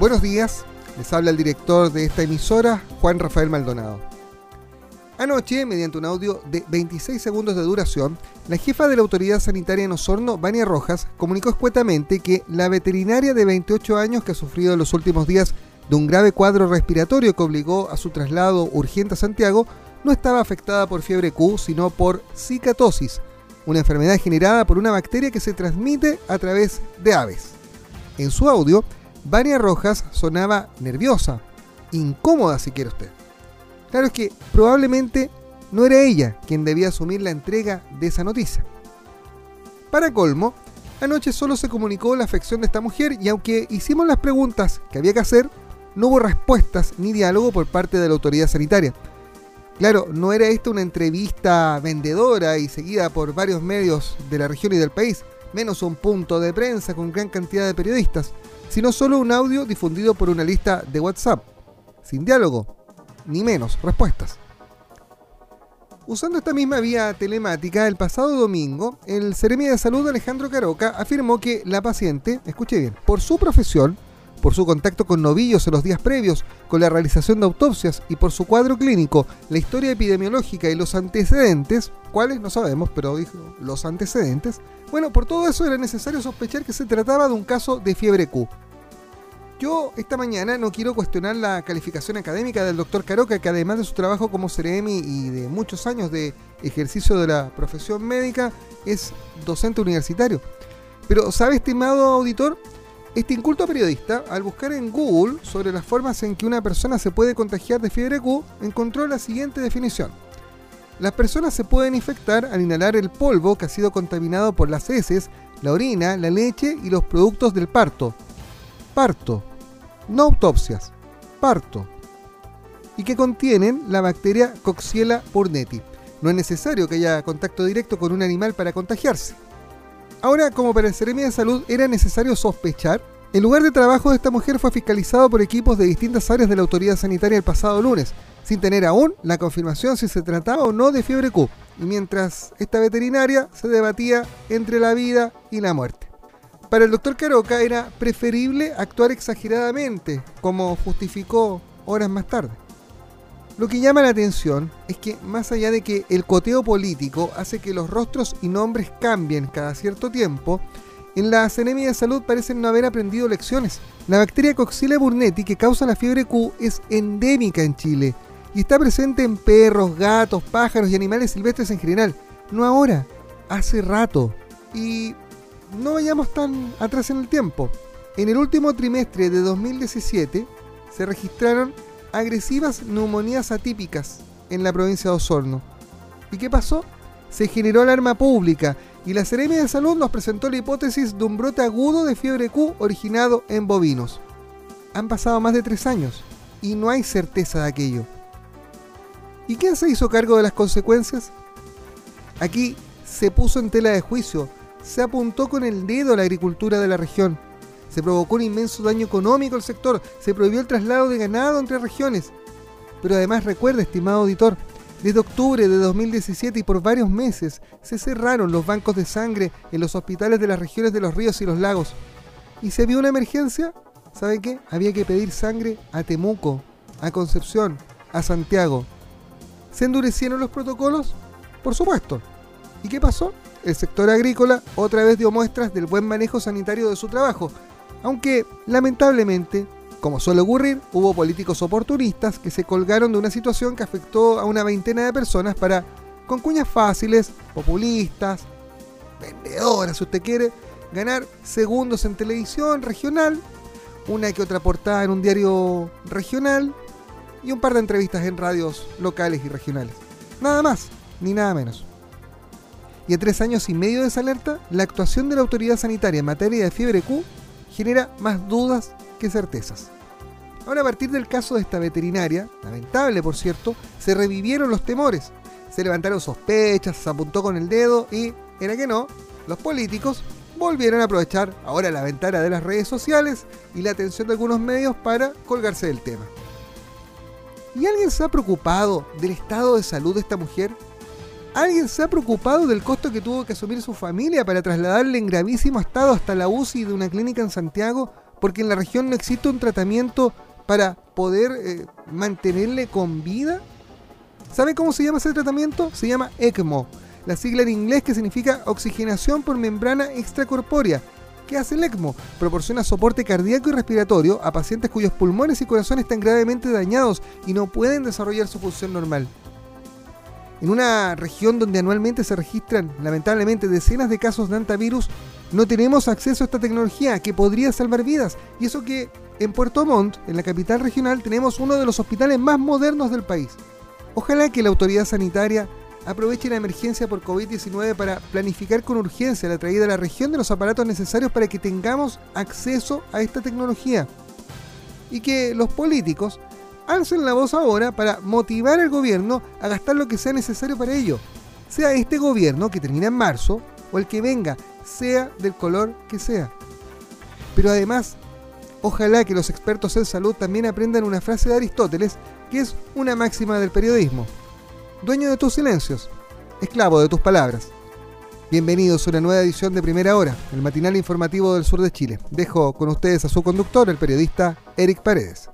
Buenos días, les habla el director de esta emisora, Juan Rafael Maldonado. Anoche, mediante un audio de 26 segundos de duración, la jefa de la Autoridad Sanitaria en Osorno, Vania Rojas, comunicó escuetamente que la veterinaria de 28 años que ha sufrido en los últimos días de un grave cuadro respiratorio que obligó a su traslado urgente a Santiago, no estaba afectada por fiebre Q, sino por cicatosis, una enfermedad generada por una bacteria que se transmite a través de aves. En su audio, Vania Rojas sonaba nerviosa, incómoda si quiere usted. Claro es que probablemente no era ella quien debía asumir la entrega de esa noticia. Para colmo, anoche solo se comunicó la afección de esta mujer y aunque hicimos las preguntas que había que hacer, no hubo respuestas ni diálogo por parte de la autoridad sanitaria. Claro, no era esta una entrevista vendedora y seguida por varios medios de la región y del país, menos un punto de prensa con gran cantidad de periodistas sino solo un audio difundido por una lista de WhatsApp, sin diálogo, ni menos respuestas. Usando esta misma vía telemática, el pasado domingo, el Ceremi de Salud Alejandro Caroca afirmó que la paciente, escuche bien, por su profesión, por su contacto con novillos en los días previos, con la realización de autopsias y por su cuadro clínico, la historia epidemiológica y los antecedentes, cuáles no sabemos, pero dijo los antecedentes, bueno, por todo eso era necesario sospechar que se trataba de un caso de fiebre Q. Yo esta mañana no quiero cuestionar la calificación académica del doctor Caroca, que además de su trabajo como CREMI y de muchos años de ejercicio de la profesión médica, es docente universitario. Pero, ¿sabe, estimado auditor? Este inculto periodista, al buscar en Google sobre las formas en que una persona se puede contagiar de fiebre Q, encontró la siguiente definición. Las personas se pueden infectar al inhalar el polvo que ha sido contaminado por las heces, la orina, la leche y los productos del parto. Parto. No autopsias. Parto. Y que contienen la bacteria Coxiella burnetii. No es necesario que haya contacto directo con un animal para contagiarse. Ahora, como para el Seremi de Salud era necesario sospechar, el lugar de trabajo de esta mujer fue fiscalizado por equipos de distintas áreas de la autoridad sanitaria el pasado lunes, sin tener aún la confirmación si se trataba o no de fiebre Q, y mientras esta veterinaria se debatía entre la vida y la muerte. Para el doctor Caroca era preferible actuar exageradamente, como justificó horas más tarde. Lo que llama la atención es que más allá de que el coteo político hace que los rostros y nombres cambien cada cierto tiempo, en la anemia de salud parecen no haber aprendido lecciones. La bacteria Coxiella burnetii que causa la fiebre Q es endémica en Chile y está presente en perros, gatos, pájaros y animales silvestres en general. No ahora, hace rato. Y no vayamos tan atrás en el tiempo. En el último trimestre de 2017 se registraron agresivas neumonías atípicas en la provincia de Osorno. ¿Y qué pasó? Se generó alarma pública y la Seremia de Salud nos presentó la hipótesis de un brote agudo de fiebre Q originado en bovinos. Han pasado más de tres años y no hay certeza de aquello. ¿Y quién se hizo cargo de las consecuencias? Aquí se puso en tela de juicio, se apuntó con el dedo a la agricultura de la región, se provocó un inmenso daño económico al sector, se prohibió el traslado de ganado entre regiones. Pero además recuerda, estimado auditor, desde octubre de 2017 y por varios meses se cerraron los bancos de sangre en los hospitales de las regiones de los ríos y los lagos. ¿Y se vio una emergencia? ¿Sabe qué? Había que pedir sangre a Temuco, a Concepción, a Santiago. ¿Se endurecieron los protocolos? Por supuesto. ¿Y qué pasó? El sector agrícola otra vez dio muestras del buen manejo sanitario de su trabajo, aunque lamentablemente, como suele ocurrir, hubo políticos oportunistas que se colgaron de una situación que afectó a una veintena de personas para, con cuñas fáciles, populistas, vendedoras si usted quiere, ganar segundos en televisión regional, una que otra portada en un diario regional y un par de entrevistas en radios locales y regionales. Nada más, ni nada menos. Y a tres años y medio de esa alerta, la actuación de la autoridad sanitaria en materia de fiebre Q genera más dudas que certezas. Ahora a partir del caso de esta veterinaria, lamentable por cierto, se revivieron los temores, se levantaron sospechas, se apuntó con el dedo y, era que no, los políticos volvieron a aprovechar ahora la ventana de las redes sociales y la atención de algunos medios para colgarse del tema. ¿Y alguien se ha preocupado del estado de salud de esta mujer? ¿Alguien se ha preocupado del costo que tuvo que asumir su familia para trasladarle en gravísimo estado hasta la UCI de una clínica en Santiago porque en la región no existe un tratamiento para poder eh, mantenerle con vida. ¿Sabe cómo se llama ese tratamiento? Se llama ECMO, la sigla en inglés que significa oxigenación por membrana extracorpórea. ¿Qué hace el ECMO? Proporciona soporte cardíaco y respiratorio a pacientes cuyos pulmones y corazones están gravemente dañados y no pueden desarrollar su función normal. En una región donde anualmente se registran, lamentablemente, decenas de casos de antivirus, no tenemos acceso a esta tecnología que podría salvar vidas. Y eso que en Puerto Montt, en la capital regional, tenemos uno de los hospitales más modernos del país. Ojalá que la autoridad sanitaria aproveche la emergencia por COVID-19 para planificar con urgencia la traída a la región de los aparatos necesarios para que tengamos acceso a esta tecnología. Y que los políticos alcen la voz ahora para motivar al gobierno a gastar lo que sea necesario para ello. Sea este gobierno que termina en marzo o el que venga, sea del color que sea. Pero además, ojalá que los expertos en salud también aprendan una frase de Aristóteles que es una máxima del periodismo. Dueño de tus silencios, esclavo de tus palabras. Bienvenidos a una nueva edición de Primera Hora, el matinal informativo del sur de Chile. Dejo con ustedes a su conductor, el periodista Eric Paredes.